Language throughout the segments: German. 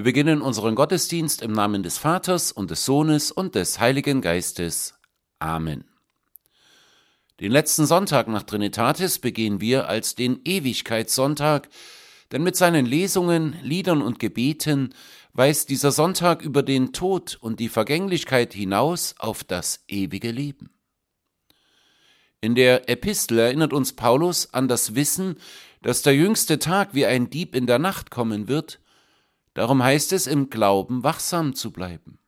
Wir beginnen unseren Gottesdienst im Namen des Vaters und des Sohnes und des Heiligen Geistes. Amen. Den letzten Sonntag nach Trinitatis begehen wir als den Ewigkeitssonntag, denn mit seinen Lesungen, Liedern und Gebeten weist dieser Sonntag über den Tod und die Vergänglichkeit hinaus auf das ewige Leben. In der Epistel erinnert uns Paulus an das Wissen, dass der jüngste Tag wie ein Dieb in der Nacht kommen wird Darum heißt es, im Glauben wachsam zu bleiben.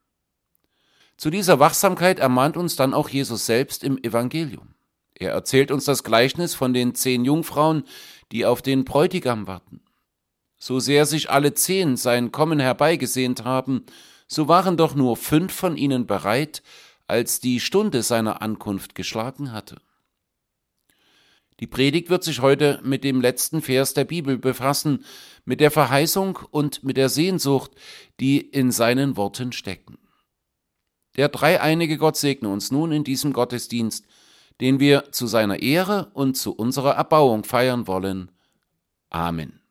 Zu dieser Wachsamkeit ermahnt uns dann auch Jesus selbst im Evangelium. Er erzählt uns das Gleichnis von den zehn Jungfrauen, die auf den Bräutigam warten. So sehr sich alle zehn sein Kommen herbeigesehnt haben, so waren doch nur fünf von ihnen bereit, als die Stunde seiner Ankunft geschlagen hatte. Die Predigt wird sich heute mit dem letzten Vers der Bibel befassen, mit der Verheißung und mit der Sehnsucht, die in seinen Worten stecken. Der dreieinige Gott segne uns nun in diesem Gottesdienst, den wir zu seiner Ehre und zu unserer Erbauung feiern wollen. Amen.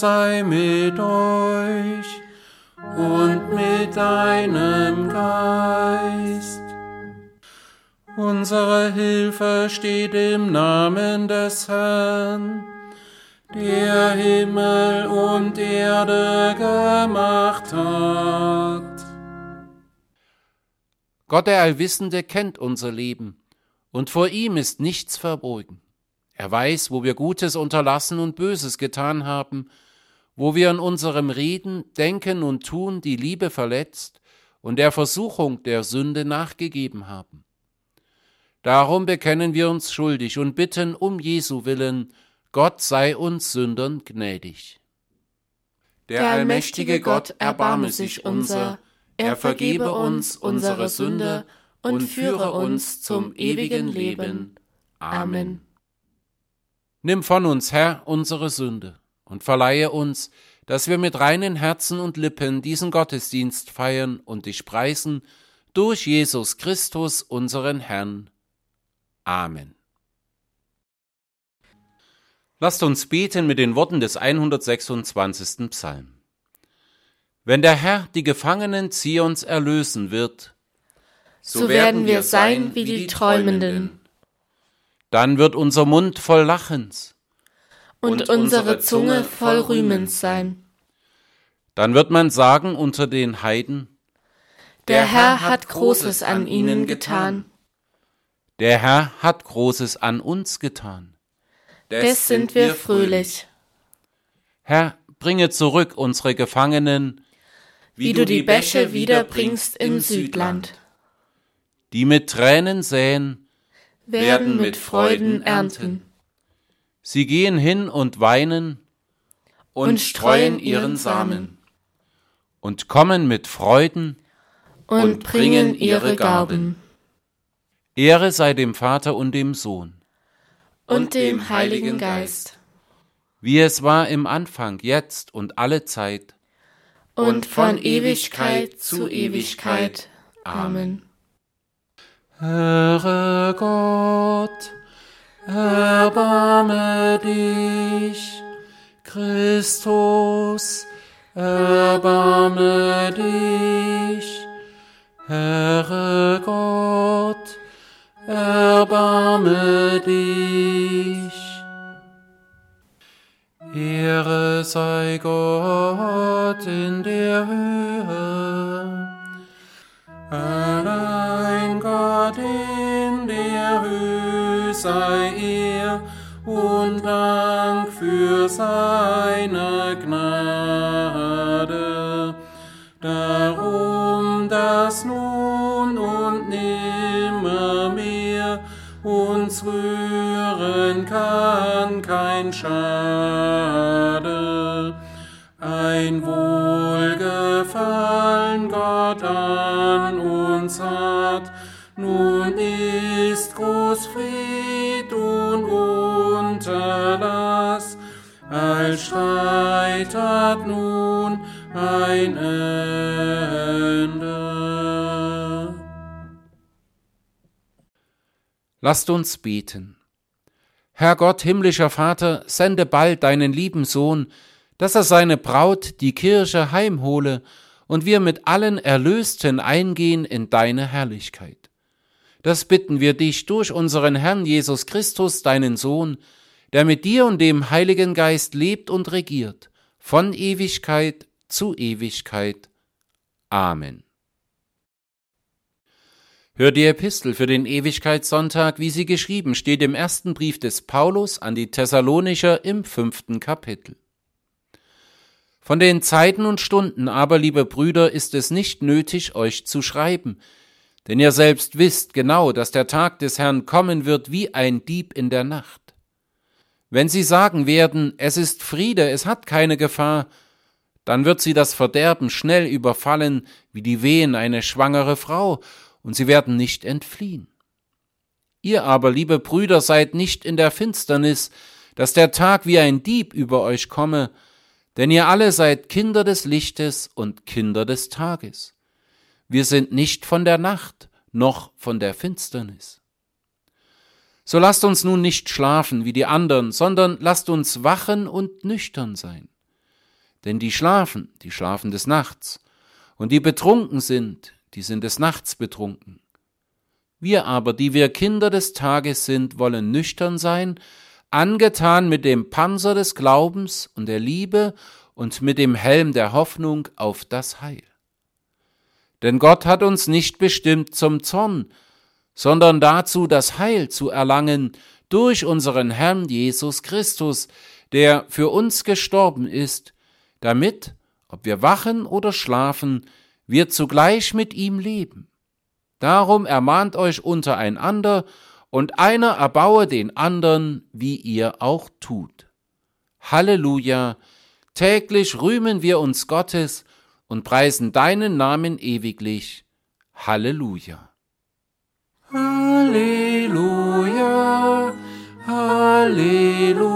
Sei mit euch und mit deinem Geist. Unsere Hilfe steht im Namen des Herrn, der Himmel und Erde gemacht hat. Gott der Allwissende kennt unser Leben, und vor ihm ist nichts verborgen. Er weiß, wo wir Gutes unterlassen und Böses getan haben, wo wir in unserem Reden, Denken und Tun die Liebe verletzt und der Versuchung der Sünde nachgegeben haben. Darum bekennen wir uns schuldig und bitten um Jesu willen, Gott sei uns Sündern gnädig. Der allmächtige Gott erbarme sich unser, er vergebe uns unsere Sünde und führe uns zum ewigen Leben. Amen. Nimm von uns, Herr, unsere Sünde und verleihe uns, dass wir mit reinen Herzen und Lippen diesen Gottesdienst feiern und dich preisen durch Jesus Christus, unseren Herrn. Amen. Lasst uns beten mit den Worten des 126. Psalm. Wenn der Herr die Gefangenen Zions erlösen wird, so werden wir sein wie die Träumenden. Dann wird unser Mund voll Lachens und unsere Zunge voll Rühmens sein. Dann wird man sagen unter den Heiden, der Herr hat Großes an ihnen getan. Der Herr hat Großes an uns getan. Des sind wir fröhlich. Herr, bringe zurück unsere Gefangenen, wie du die Bäche wiederbringst im Südland. Die mit Tränen säen, werden mit Freuden ernten. Sie gehen hin und weinen und, und streuen ihren Samen und kommen mit Freuden und, und bringen ihre Gaben. Ehre sei dem Vater und dem Sohn und dem Heiligen Geist, wie es war im Anfang, jetzt und alle Zeit und von Ewigkeit zu Ewigkeit. Amen. Höre Gott, erbarme dich. Christus, erbarme dich. Herre Gott, erbarme dich. Ehre sei Gott in der Höhe. Allein sei er und Dank für seine Gnade. Darum, dass nun und nimmermehr uns rühren kann kein Schade. Ein Wohlgefallen Gott an uns hat, nun ist groß Fried Streit hat nun ein Ende. Lasst uns beten. Herr Gott, himmlischer Vater, sende bald deinen lieben Sohn, dass er seine Braut, die Kirche, heimhole und wir mit allen Erlösten eingehen in deine Herrlichkeit. Das bitten wir dich durch unseren Herrn Jesus Christus, deinen Sohn, der mit dir und dem Heiligen Geist lebt und regiert, von Ewigkeit zu Ewigkeit. Amen. Hör die Epistel für den Ewigkeitssonntag, wie sie geschrieben steht im ersten Brief des Paulus an die Thessalonicher im fünften Kapitel. Von den Zeiten und Stunden aber, liebe Brüder, ist es nicht nötig, euch zu schreiben, denn ihr selbst wisst genau, dass der Tag des Herrn kommen wird wie ein Dieb in der Nacht. Wenn sie sagen werden, es ist Friede, es hat keine Gefahr, dann wird sie das Verderben schnell überfallen, wie die Wehen eine schwangere Frau, und sie werden nicht entfliehen. Ihr aber, liebe Brüder, seid nicht in der Finsternis, dass der Tag wie ein Dieb über euch komme, denn ihr alle seid Kinder des Lichtes und Kinder des Tages. Wir sind nicht von der Nacht noch von der Finsternis. So lasst uns nun nicht schlafen wie die anderen, sondern lasst uns wachen und nüchtern sein. Denn die schlafen, die schlafen des Nachts, und die betrunken sind, die sind des Nachts betrunken. Wir aber, die wir Kinder des Tages sind, wollen nüchtern sein, angetan mit dem Panzer des Glaubens und der Liebe und mit dem Helm der Hoffnung auf das Heil. Denn Gott hat uns nicht bestimmt zum Zorn, sondern dazu, das Heil zu erlangen durch unseren Herrn Jesus Christus, der für uns gestorben ist, damit, ob wir wachen oder schlafen, wir zugleich mit ihm leben. Darum ermahnt euch untereinander, und einer erbaue den andern, wie ihr auch tut. Halleluja! Täglich rühmen wir uns Gottes und preisen deinen Namen ewiglich. Halleluja! 할렐루야 할렐루야.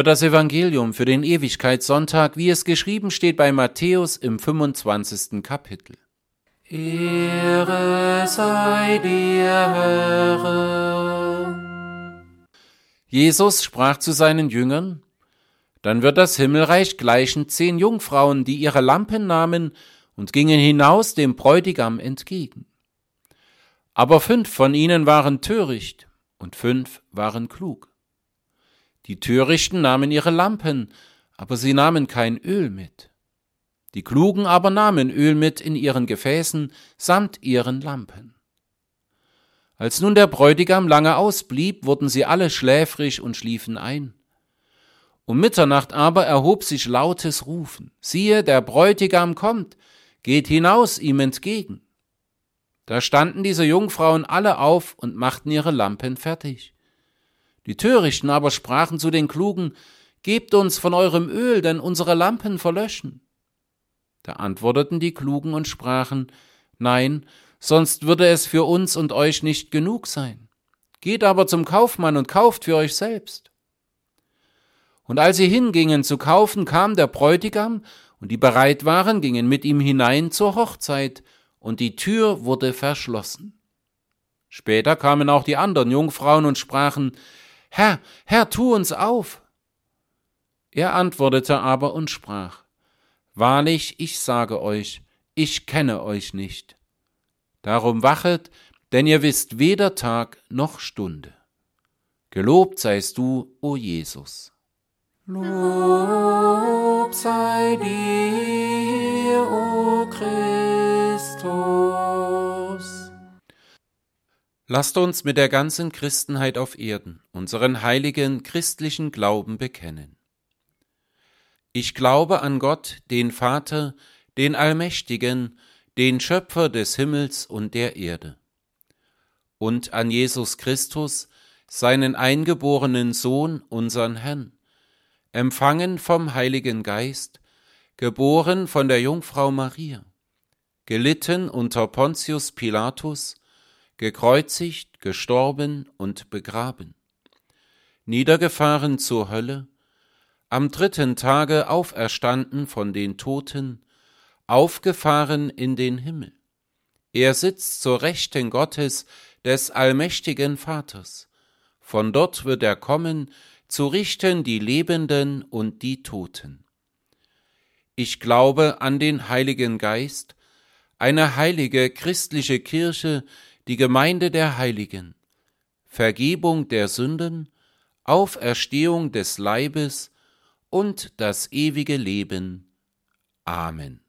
Hört das Evangelium für den Ewigkeitssonntag, wie es geschrieben steht bei Matthäus im 25. Kapitel. Ehre sei dir, Herr. Jesus sprach zu seinen Jüngern, dann wird das Himmelreich gleichen zehn Jungfrauen, die ihre Lampen nahmen und gingen hinaus dem Bräutigam entgegen. Aber fünf von ihnen waren töricht und fünf waren klug. Die Törichten nahmen ihre Lampen, aber sie nahmen kein Öl mit. Die Klugen aber nahmen Öl mit in ihren Gefäßen samt ihren Lampen. Als nun der Bräutigam lange ausblieb, wurden sie alle schläfrig und schliefen ein. Um Mitternacht aber erhob sich lautes Rufen. Siehe, der Bräutigam kommt, geht hinaus ihm entgegen. Da standen diese Jungfrauen alle auf und machten ihre Lampen fertig. Die Törichten aber sprachen zu den Klugen, Gebt uns von eurem Öl, denn unsere Lampen verlöschen. Da antworteten die Klugen und sprachen, Nein, sonst würde es für uns und euch nicht genug sein. Geht aber zum Kaufmann und kauft für euch selbst. Und als sie hingingen zu kaufen, kam der Bräutigam, und die bereit waren, gingen mit ihm hinein zur Hochzeit, und die Tür wurde verschlossen. Später kamen auch die anderen Jungfrauen und sprachen, Herr, Herr, tu uns auf. Er antwortete aber und sprach, Wahrlich, ich sage euch, ich kenne euch nicht. Darum wachet, denn ihr wisst weder Tag noch Stunde. Gelobt seist du, o Jesus. Lob sei dir, o Christus. Lasst uns mit der ganzen Christenheit auf Erden unseren heiligen christlichen Glauben bekennen. Ich glaube an Gott, den Vater, den Allmächtigen, den Schöpfer des Himmels und der Erde, und an Jesus Christus, seinen eingeborenen Sohn, unseren Herrn, empfangen vom Heiligen Geist, geboren von der Jungfrau Maria, gelitten unter Pontius Pilatus, gekreuzigt, gestorben und begraben, niedergefahren zur Hölle, am dritten Tage auferstanden von den Toten, aufgefahren in den Himmel. Er sitzt zur Rechten Gottes des allmächtigen Vaters. Von dort wird er kommen, zu richten die Lebenden und die Toten. Ich glaube an den Heiligen Geist, eine heilige christliche Kirche, die Gemeinde der Heiligen, Vergebung der Sünden, Auferstehung des Leibes und das ewige Leben. Amen.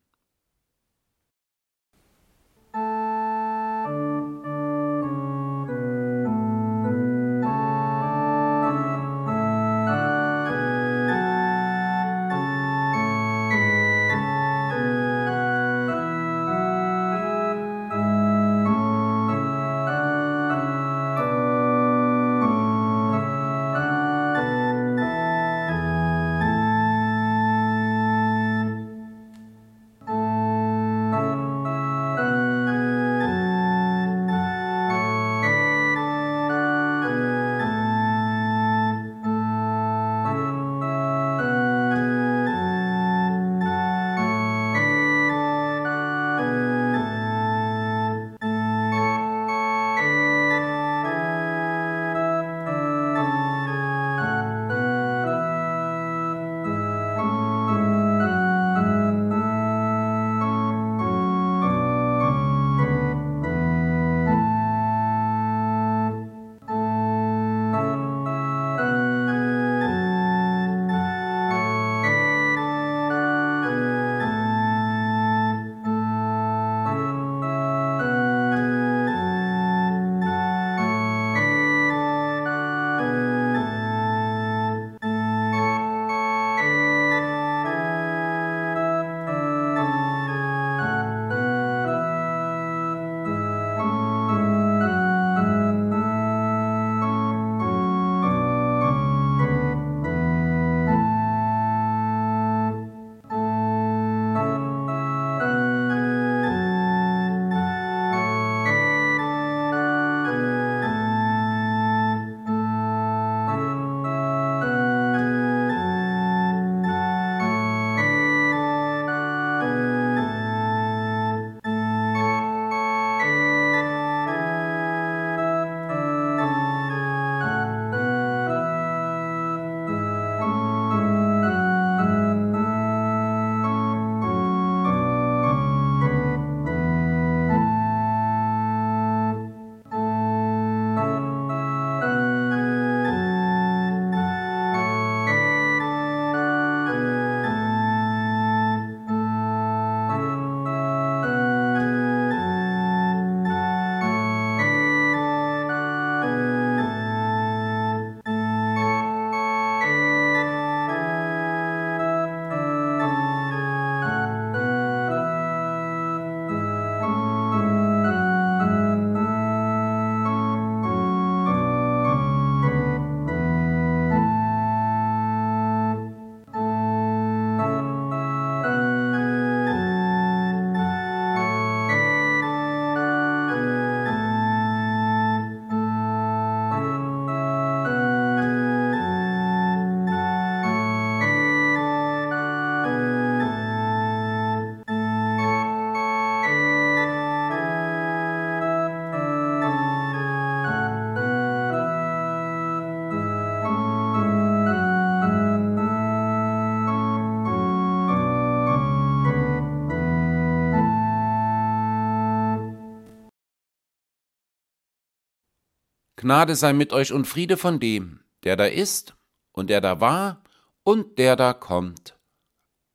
Gnade sei mit euch und Friede von dem, der da ist und der da war und der da kommt.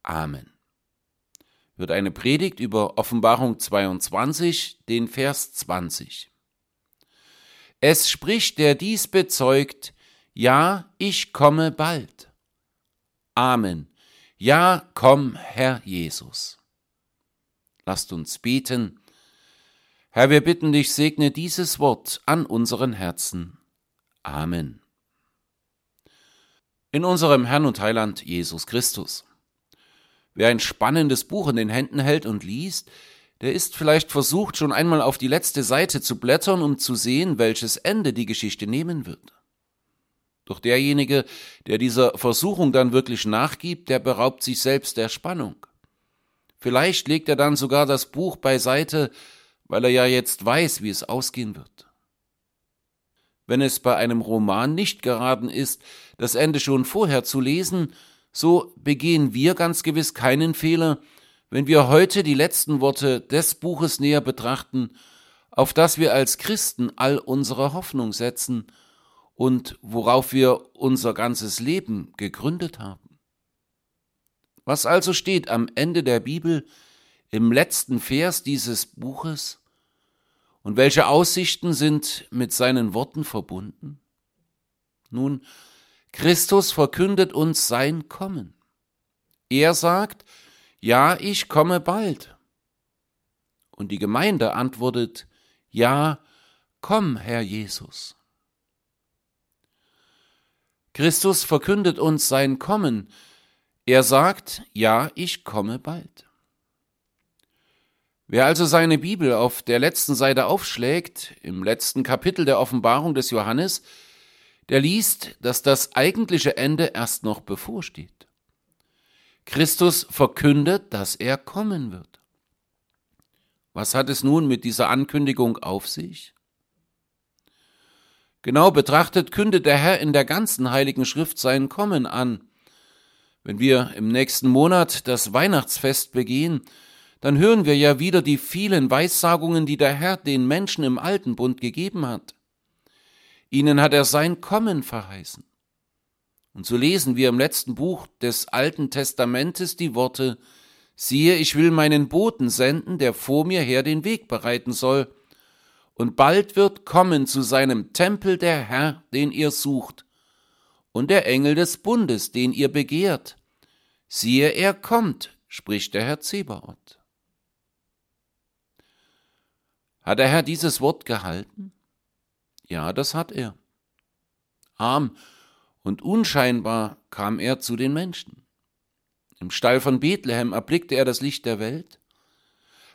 Amen. Wird eine Predigt über Offenbarung 22, den Vers 20. Es spricht, der dies bezeugt, ja, ich komme bald. Amen. Ja, komm, Herr Jesus. Lasst uns beten. Herr, wir bitten dich, segne dieses Wort an unseren Herzen. Amen. In unserem Herrn und Heiland Jesus Christus. Wer ein spannendes Buch in den Händen hält und liest, der ist vielleicht versucht, schon einmal auf die letzte Seite zu blättern, um zu sehen, welches Ende die Geschichte nehmen wird. Doch derjenige, der dieser Versuchung dann wirklich nachgibt, der beraubt sich selbst der Spannung. Vielleicht legt er dann sogar das Buch beiseite, weil er ja jetzt weiß, wie es ausgehen wird. Wenn es bei einem Roman nicht geraten ist, das Ende schon vorher zu lesen, so begehen wir ganz gewiss keinen Fehler, wenn wir heute die letzten Worte des Buches näher betrachten, auf das wir als Christen all unsere Hoffnung setzen und worauf wir unser ganzes Leben gegründet haben. Was also steht am Ende der Bibel, im letzten Vers dieses Buches? Und welche Aussichten sind mit seinen Worten verbunden? Nun, Christus verkündet uns sein Kommen. Er sagt, ja, ich komme bald. Und die Gemeinde antwortet, ja, komm, Herr Jesus. Christus verkündet uns sein Kommen. Er sagt, ja, ich komme bald. Wer also seine Bibel auf der letzten Seite aufschlägt, im letzten Kapitel der Offenbarung des Johannes, der liest, dass das eigentliche Ende erst noch bevorsteht. Christus verkündet, dass er kommen wird. Was hat es nun mit dieser Ankündigung auf sich? Genau betrachtet kündet der Herr in der ganzen heiligen Schrift sein Kommen an. Wenn wir im nächsten Monat das Weihnachtsfest begehen, dann hören wir ja wieder die vielen Weissagungen, die der Herr den Menschen im alten Bund gegeben hat. Ihnen hat er sein Kommen verheißen. Und so lesen wir im letzten Buch des Alten Testamentes die Worte, siehe, ich will meinen Boten senden, der vor mir her den Weg bereiten soll, und bald wird kommen zu seinem Tempel der Herr, den ihr sucht, und der Engel des Bundes, den ihr begehrt. Siehe, er kommt, spricht der Herr Zebaoth. Hat der Herr dieses Wort gehalten? Ja, das hat er. Arm und unscheinbar kam er zu den Menschen. Im Stall von Bethlehem erblickte er das Licht der Welt.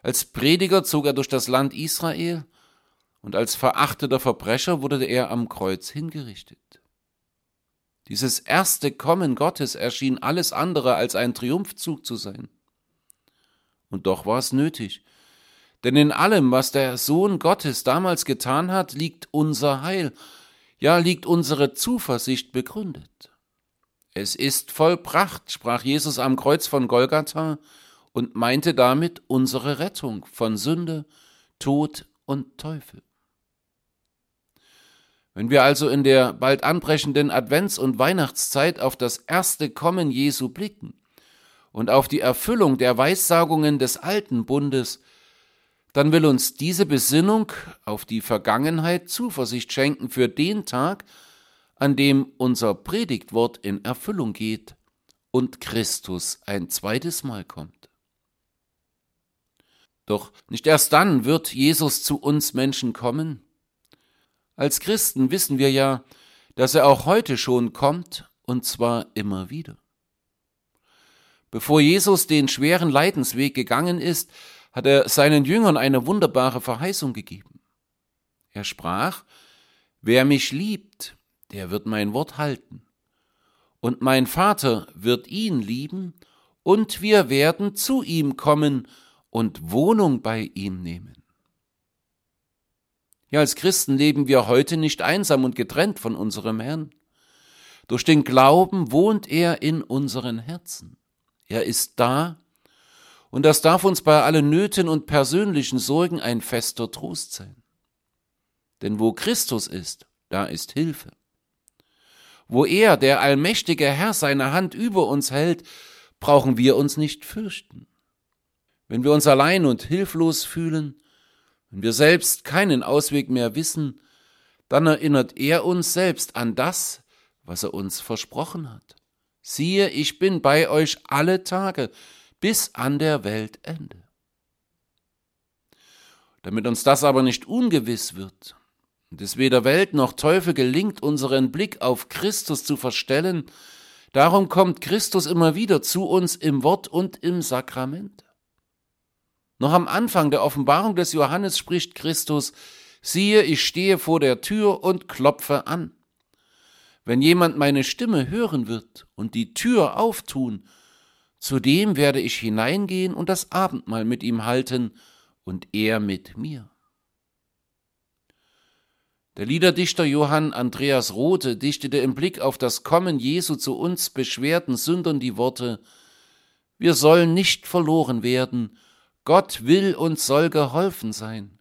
Als Prediger zog er durch das Land Israel und als verachteter Verbrecher wurde er am Kreuz hingerichtet. Dieses erste Kommen Gottes erschien alles andere als ein Triumphzug zu sein. Und doch war es nötig, denn in allem, was der Sohn Gottes damals getan hat, liegt unser Heil, ja liegt unsere Zuversicht begründet. Es ist vollbracht, sprach Jesus am Kreuz von Golgatha und meinte damit unsere Rettung von Sünde, Tod und Teufel. Wenn wir also in der bald anbrechenden Advents- und Weihnachtszeit auf das erste Kommen Jesu blicken und auf die Erfüllung der Weissagungen des alten Bundes, dann will uns diese Besinnung auf die Vergangenheit Zuversicht schenken für den Tag, an dem unser Predigtwort in Erfüllung geht und Christus ein zweites Mal kommt. Doch nicht erst dann wird Jesus zu uns Menschen kommen. Als Christen wissen wir ja, dass er auch heute schon kommt, und zwar immer wieder. Bevor Jesus den schweren Leidensweg gegangen ist, hat er seinen Jüngern eine wunderbare Verheißung gegeben. Er sprach, Wer mich liebt, der wird mein Wort halten. Und mein Vater wird ihn lieben, und wir werden zu ihm kommen und Wohnung bei ihm nehmen. Ja, als Christen leben wir heute nicht einsam und getrennt von unserem Herrn. Durch den Glauben wohnt er in unseren Herzen. Er ist da und das darf uns bei allen Nöten und persönlichen Sorgen ein fester Trost sein. Denn wo Christus ist, da ist Hilfe. Wo er, der allmächtige Herr, seine Hand über uns hält, brauchen wir uns nicht fürchten. Wenn wir uns allein und hilflos fühlen, wenn wir selbst keinen Ausweg mehr wissen, dann erinnert er uns selbst an das, was er uns versprochen hat. Siehe, ich bin bei euch alle Tage bis an der Weltende. Damit uns das aber nicht ungewiss wird und es weder Welt noch Teufel gelingt, unseren Blick auf Christus zu verstellen, darum kommt Christus immer wieder zu uns im Wort und im Sakrament. Noch am Anfang der Offenbarung des Johannes spricht Christus, siehe, ich stehe vor der Tür und klopfe an. Wenn jemand meine Stimme hören wird und die Tür auftun, zu dem werde ich hineingehen und das Abendmahl mit ihm halten und er mit mir. Der Liederdichter Johann Andreas Rothe dichtete im Blick auf das Kommen Jesu zu uns beschwerten Sündern die Worte Wir sollen nicht verloren werden, Gott will und soll geholfen sein.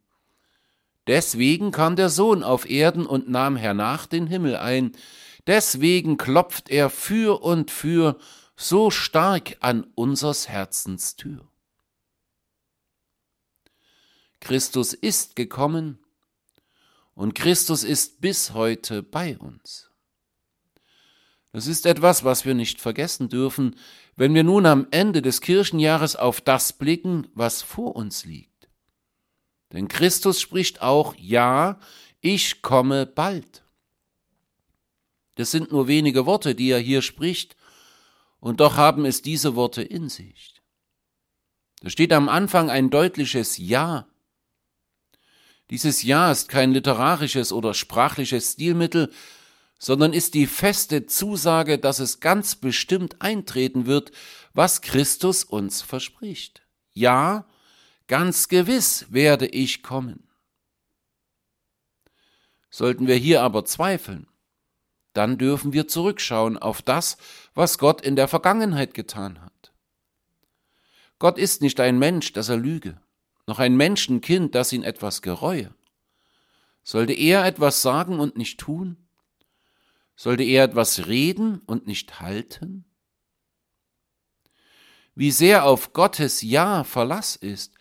Deswegen kam der Sohn auf Erden und nahm hernach den Himmel ein, deswegen klopft er für und für so stark an unsers Herzens Tür. Christus ist gekommen und Christus ist bis heute bei uns. Das ist etwas, was wir nicht vergessen dürfen, wenn wir nun am Ende des Kirchenjahres auf das blicken, was vor uns liegt. Denn Christus spricht auch, ja, ich komme bald. Das sind nur wenige Worte, die er hier spricht, und doch haben es diese Worte in sich. Da steht am Anfang ein deutliches Ja. Dieses Ja ist kein literarisches oder sprachliches Stilmittel, sondern ist die feste Zusage, dass es ganz bestimmt eintreten wird, was Christus uns verspricht. Ja, ganz gewiss werde ich kommen. Sollten wir hier aber zweifeln, dann dürfen wir zurückschauen auf das, was Gott in der Vergangenheit getan hat. Gott ist nicht ein Mensch, dass er lüge, noch ein Menschenkind, das ihn etwas gereue. Sollte er etwas sagen und nicht tun? Sollte er etwas reden und nicht halten? Wie sehr auf Gottes Ja Verlass ist,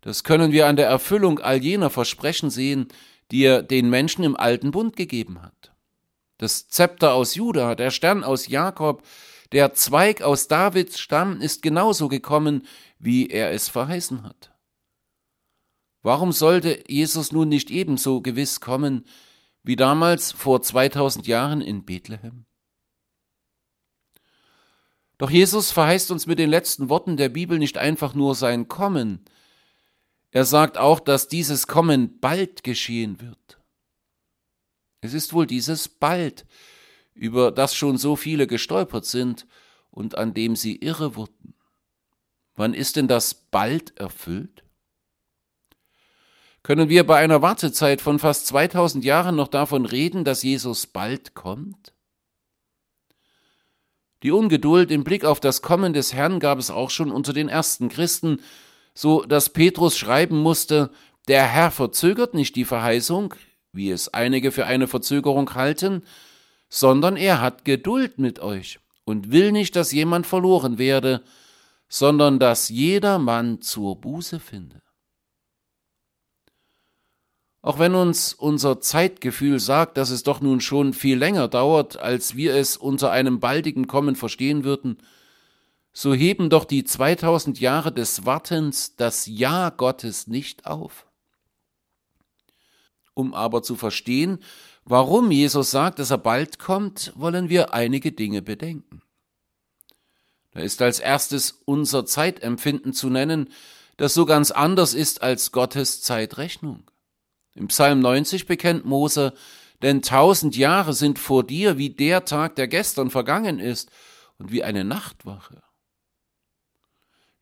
das können wir an der Erfüllung all jener Versprechen sehen, die er den Menschen im alten Bund gegeben hat. Das Zepter aus Juda, der Stern aus Jakob, der Zweig aus Davids Stamm ist genauso gekommen, wie er es verheißen hat. Warum sollte Jesus nun nicht ebenso gewiss kommen, wie damals vor 2000 Jahren in Bethlehem? Doch Jesus verheißt uns mit den letzten Worten der Bibel nicht einfach nur sein Kommen, er sagt auch, dass dieses Kommen bald geschehen wird. Es ist wohl dieses bald, über das schon so viele gestolpert sind und an dem sie irre wurden. Wann ist denn das bald erfüllt? Können wir bei einer Wartezeit von fast 2000 Jahren noch davon reden, dass Jesus bald kommt? Die Ungeduld im Blick auf das Kommen des Herrn gab es auch schon unter den ersten Christen, so dass Petrus schreiben musste, der Herr verzögert nicht die Verheißung, wie es einige für eine Verzögerung halten, sondern er hat Geduld mit euch und will nicht, dass jemand verloren werde, sondern dass jeder Mann zur Buße finde. Auch wenn uns unser Zeitgefühl sagt, dass es doch nun schon viel länger dauert, als wir es unter einem baldigen Kommen verstehen würden, so heben doch die 2000 Jahre des Wartens das Ja Gottes nicht auf. Um aber zu verstehen, warum Jesus sagt, dass er bald kommt, wollen wir einige Dinge bedenken. Da ist als erstes unser Zeitempfinden zu nennen, das so ganz anders ist als Gottes Zeitrechnung. Im Psalm 90 bekennt Mose, denn tausend Jahre sind vor dir wie der Tag, der gestern vergangen ist, und wie eine Nachtwache.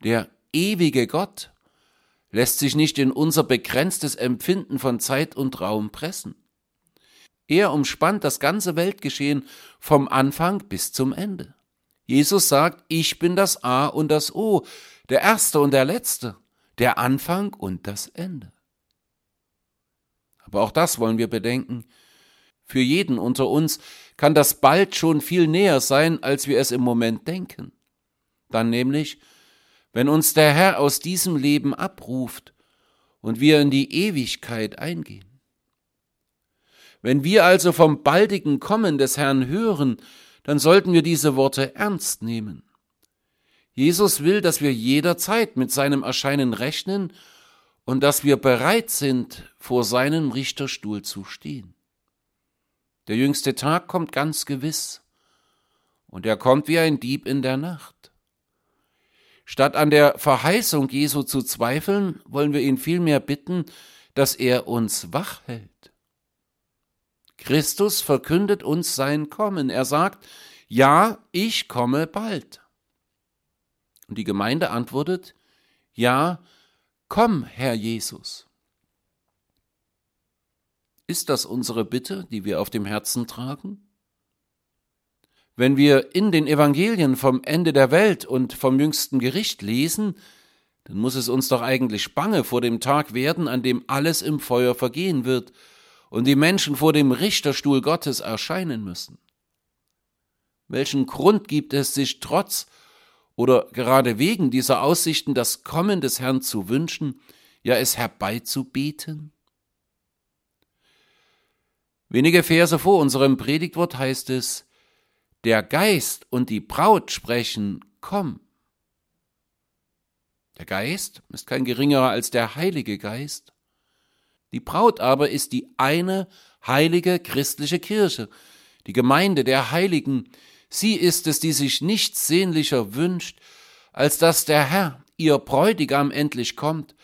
Der ewige Gott lässt sich nicht in unser begrenztes Empfinden von Zeit und Raum pressen. Er umspannt das ganze Weltgeschehen vom Anfang bis zum Ende. Jesus sagt, ich bin das A und das O, der Erste und der Letzte, der Anfang und das Ende. Aber auch das wollen wir bedenken. Für jeden unter uns kann das bald schon viel näher sein, als wir es im Moment denken. Dann nämlich, wenn uns der Herr aus diesem Leben abruft und wir in die Ewigkeit eingehen. Wenn wir also vom baldigen Kommen des Herrn hören, dann sollten wir diese Worte ernst nehmen. Jesus will, dass wir jederzeit mit seinem Erscheinen rechnen und dass wir bereit sind, vor seinem Richterstuhl zu stehen. Der jüngste Tag kommt ganz gewiss, und er kommt wie ein Dieb in der Nacht. Statt an der Verheißung Jesu zu zweifeln, wollen wir ihn vielmehr bitten, dass er uns wach hält. Christus verkündet uns sein Kommen. Er sagt, ja, ich komme bald. Und die Gemeinde antwortet, ja, komm, Herr Jesus. Ist das unsere Bitte, die wir auf dem Herzen tragen? Wenn wir in den Evangelien vom Ende der Welt und vom jüngsten Gericht lesen, dann muss es uns doch eigentlich bange vor dem Tag werden, an dem alles im Feuer vergehen wird und die Menschen vor dem Richterstuhl Gottes erscheinen müssen? Welchen Grund gibt es, sich trotz oder gerade wegen dieser Aussichten das Kommen des Herrn zu wünschen, ja es herbeizubeten? Wenige Verse vor unserem Predigtwort heißt es, der Geist und die Braut sprechen, komm. Der Geist ist kein geringerer als der Heilige Geist. Die Braut aber ist die eine heilige christliche Kirche, die Gemeinde der Heiligen. Sie ist es, die sich nichts sehnlicher wünscht, als dass der Herr, ihr Bräutigam, endlich kommt,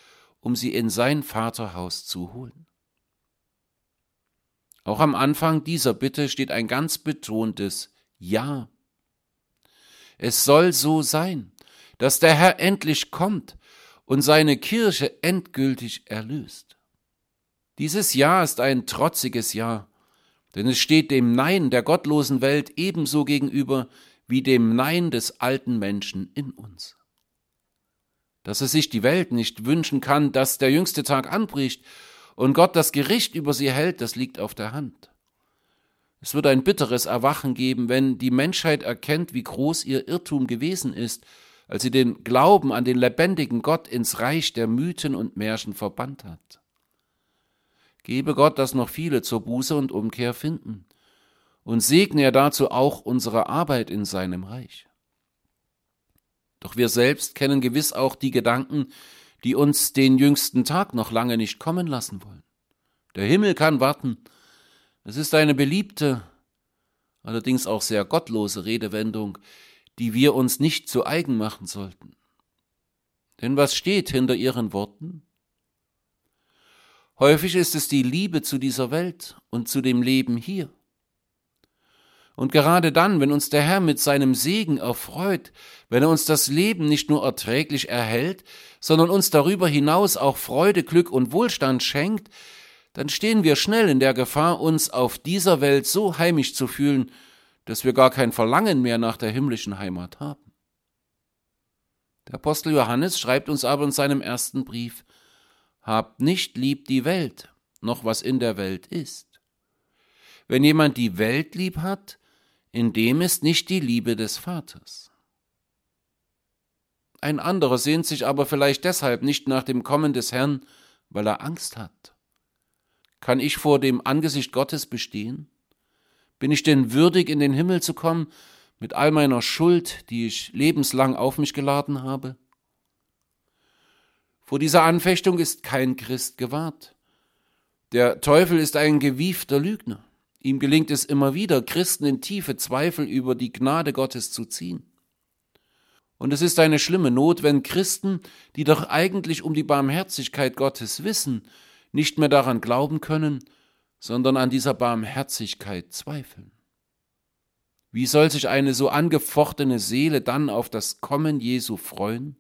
um sie in sein Vaterhaus zu holen. Auch am Anfang dieser Bitte steht ein ganz betontes Ja. Es soll so sein, dass der Herr endlich kommt und seine Kirche endgültig erlöst. Dieses Jahr ist ein trotziges Jahr, denn es steht dem Nein der gottlosen Welt ebenso gegenüber wie dem Nein des alten Menschen in uns. Dass es sich die Welt nicht wünschen kann, dass der jüngste Tag anbricht und Gott das Gericht über sie hält, das liegt auf der Hand. Es wird ein bitteres Erwachen geben, wenn die Menschheit erkennt, wie groß ihr Irrtum gewesen ist, als sie den Glauben an den lebendigen Gott ins Reich der Mythen und Märchen verbannt hat. Gebe Gott, dass noch viele zur Buße und Umkehr finden. Und segne er dazu auch unsere Arbeit in seinem Reich. Doch wir selbst kennen gewiss auch die Gedanken, die uns den jüngsten Tag noch lange nicht kommen lassen wollen. Der Himmel kann warten. Es ist eine beliebte, allerdings auch sehr gottlose Redewendung, die wir uns nicht zu eigen machen sollten. Denn was steht hinter ihren Worten? Häufig ist es die Liebe zu dieser Welt und zu dem Leben hier. Und gerade dann, wenn uns der Herr mit seinem Segen erfreut, wenn er uns das Leben nicht nur erträglich erhält, sondern uns darüber hinaus auch Freude, Glück und Wohlstand schenkt, dann stehen wir schnell in der Gefahr, uns auf dieser Welt so heimisch zu fühlen, dass wir gar kein Verlangen mehr nach der himmlischen Heimat haben. Der Apostel Johannes schreibt uns aber in seinem ersten Brief, Habt nicht lieb die Welt, noch was in der Welt ist. Wenn jemand die Welt lieb hat, in dem ist nicht die Liebe des Vaters. Ein anderer sehnt sich aber vielleicht deshalb nicht nach dem Kommen des Herrn, weil er Angst hat. Kann ich vor dem Angesicht Gottes bestehen? Bin ich denn würdig, in den Himmel zu kommen, mit all meiner Schuld, die ich lebenslang auf mich geladen habe? Vor dieser Anfechtung ist kein Christ gewahrt. Der Teufel ist ein gewiefter Lügner. Ihm gelingt es immer wieder, Christen in tiefe Zweifel über die Gnade Gottes zu ziehen. Und es ist eine schlimme Not, wenn Christen, die doch eigentlich um die Barmherzigkeit Gottes wissen, nicht mehr daran glauben können, sondern an dieser Barmherzigkeit zweifeln. Wie soll sich eine so angefochtene Seele dann auf das Kommen Jesu freuen?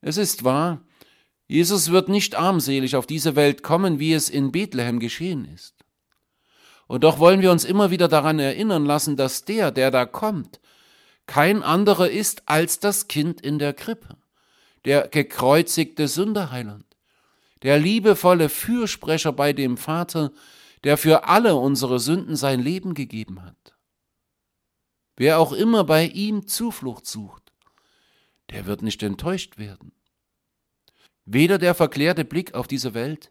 Es ist wahr, Jesus wird nicht armselig auf diese Welt kommen, wie es in Bethlehem geschehen ist. Und doch wollen wir uns immer wieder daran erinnern lassen, dass der, der da kommt, kein anderer ist als das Kind in der Krippe, der gekreuzigte Sünderheiland, der liebevolle Fürsprecher bei dem Vater, der für alle unsere Sünden sein Leben gegeben hat. Wer auch immer bei ihm Zuflucht sucht, der wird nicht enttäuscht werden. Weder der verklärte Blick auf diese Welt,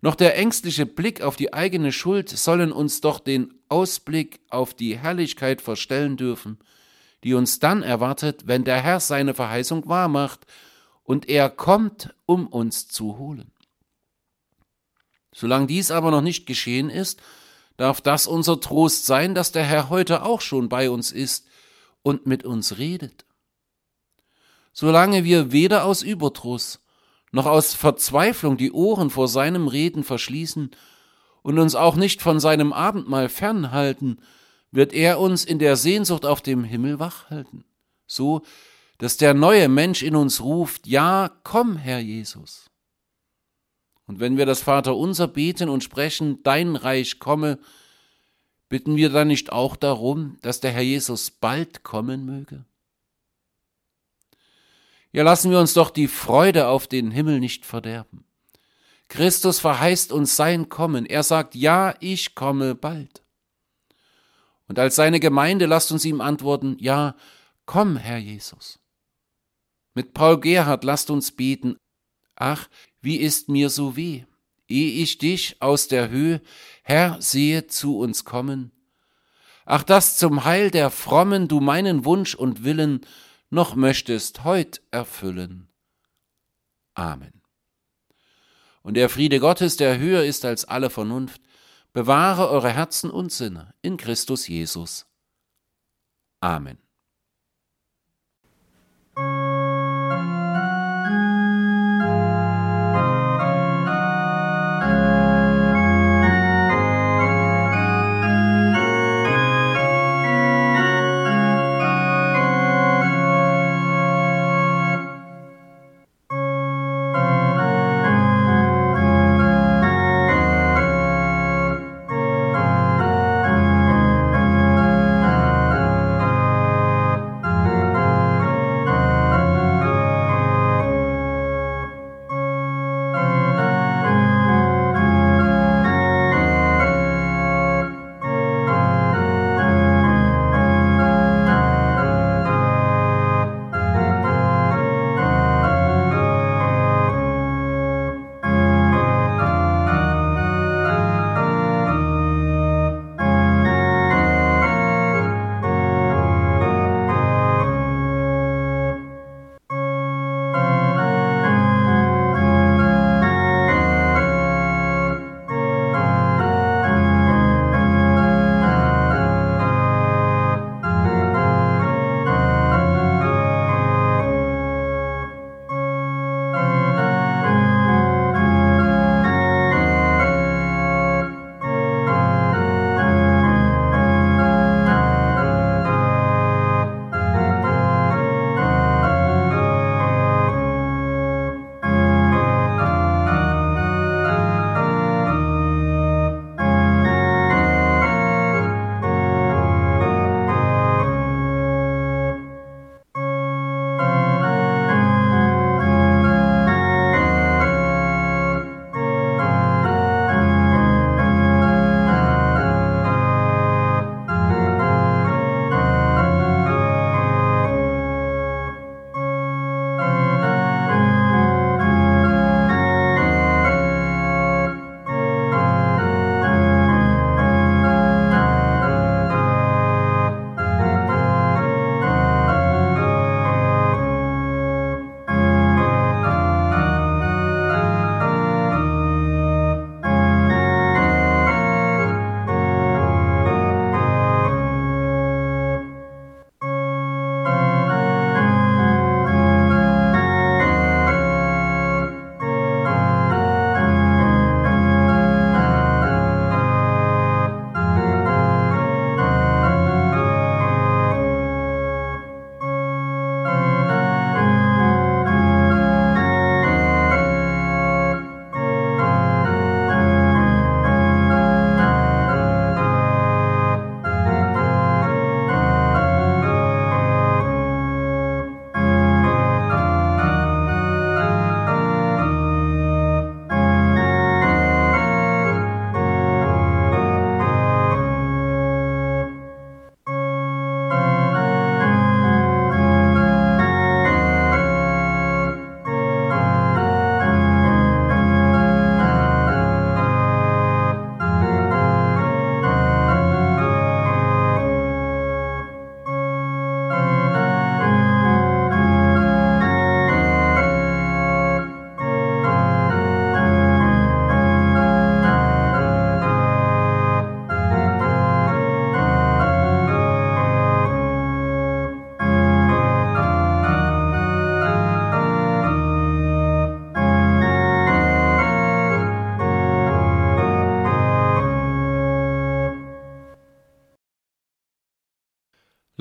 noch der ängstliche Blick auf die eigene Schuld sollen uns doch den Ausblick auf die Herrlichkeit verstellen dürfen, die uns dann erwartet, wenn der Herr seine Verheißung wahrmacht und er kommt, um uns zu holen. Solange dies aber noch nicht geschehen ist, darf das unser Trost sein, dass der Herr heute auch schon bei uns ist und mit uns redet. Solange wir weder aus Überdruss noch aus Verzweiflung die Ohren vor seinem Reden verschließen und uns auch nicht von seinem Abendmahl fernhalten, wird er uns in der Sehnsucht auf dem Himmel wachhalten, so dass der neue Mensch in uns ruft, ja, komm, Herr Jesus. Und wenn wir das Vaterunser beten und sprechen, dein Reich komme, bitten wir dann nicht auch darum, dass der Herr Jesus bald kommen möge? Ja, lassen wir uns doch die Freude auf den Himmel nicht verderben. Christus verheißt uns sein Kommen. Er sagt, ja, ich komme bald. Und als seine Gemeinde lasst uns ihm antworten, ja, komm, Herr Jesus. Mit Paul Gerhard lasst uns beten, ach, wie ist mir so weh, ehe ich dich aus der Höhe, Herr, sehe zu uns kommen. Ach, dass zum Heil der Frommen du meinen Wunsch und Willen noch möchtest heut erfüllen. Amen. Und der Friede Gottes, der höher ist als alle Vernunft, bewahre eure Herzen und Sinne in Christus Jesus. Amen.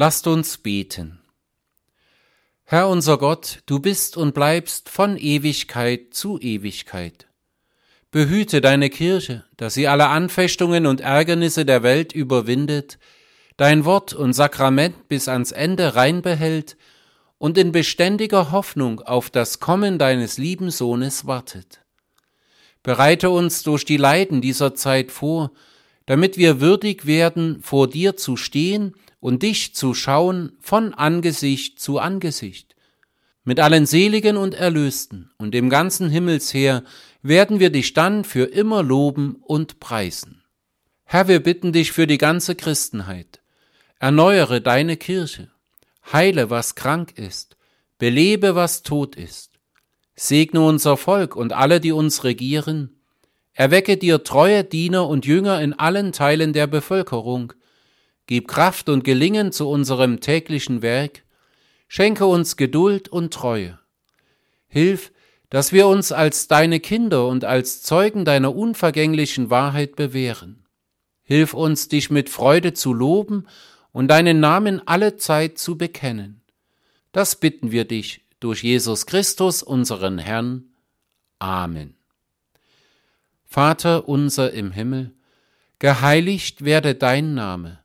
Lasst uns beten. Herr unser Gott, du bist und bleibst von Ewigkeit zu Ewigkeit. Behüte deine Kirche, dass sie alle Anfechtungen und Ärgernisse der Welt überwindet, dein Wort und Sakrament bis ans Ende rein behält und in beständiger Hoffnung auf das Kommen deines lieben Sohnes wartet. Bereite uns durch die Leiden dieser Zeit vor, damit wir würdig werden, vor dir zu stehen und dich zu schauen von Angesicht zu Angesicht. Mit allen Seligen und Erlösten und dem ganzen Himmelsheer werden wir dich dann für immer loben und preisen. Herr, wir bitten dich für die ganze Christenheit. Erneuere deine Kirche, heile, was krank ist, belebe, was tot ist. Segne unser Volk und alle, die uns regieren. Erwecke dir treue Diener und Jünger in allen Teilen der Bevölkerung, Gib Kraft und Gelingen zu unserem täglichen Werk, schenke uns Geduld und Treue. Hilf, dass wir uns als deine Kinder und als Zeugen deiner unvergänglichen Wahrheit bewähren. Hilf uns, dich mit Freude zu loben und deinen Namen alle Zeit zu bekennen. Das bitten wir dich durch Jesus Christus, unseren Herrn. Amen. Vater unser im Himmel, geheiligt werde dein Name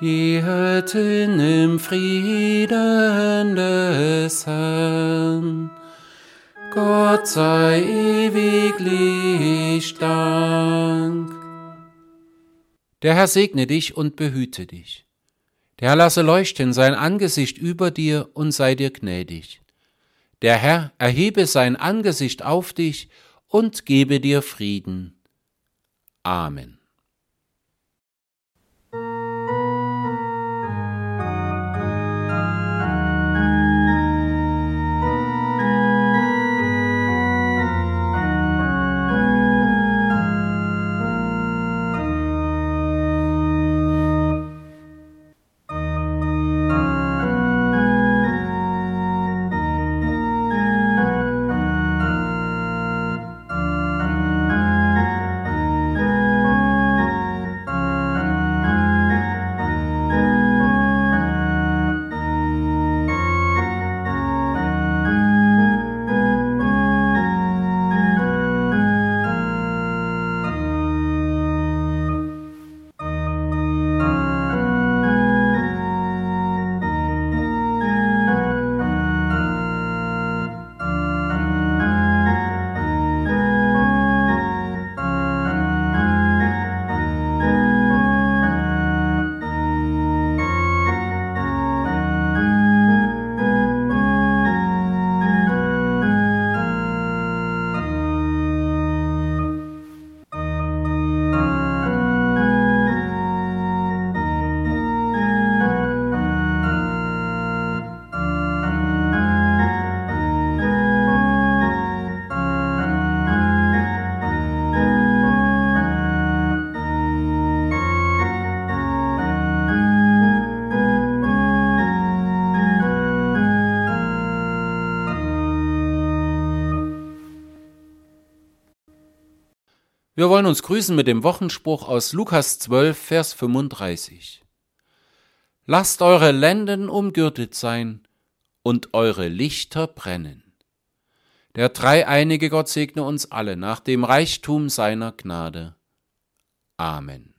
Gehet in im Frieden des Herrn. Gott sei ewiglich Dank. Der Herr segne dich und behüte dich. Der Herr lasse leuchten sein Angesicht über dir und sei dir gnädig. Der Herr erhebe sein Angesicht auf dich und gebe dir Frieden. Amen. Wir wollen uns grüßen mit dem Wochenspruch aus Lukas 12, Vers 35. Lasst eure Lenden umgürtet sein und eure Lichter brennen. Der dreieinige Gott segne uns alle nach dem Reichtum seiner Gnade. Amen.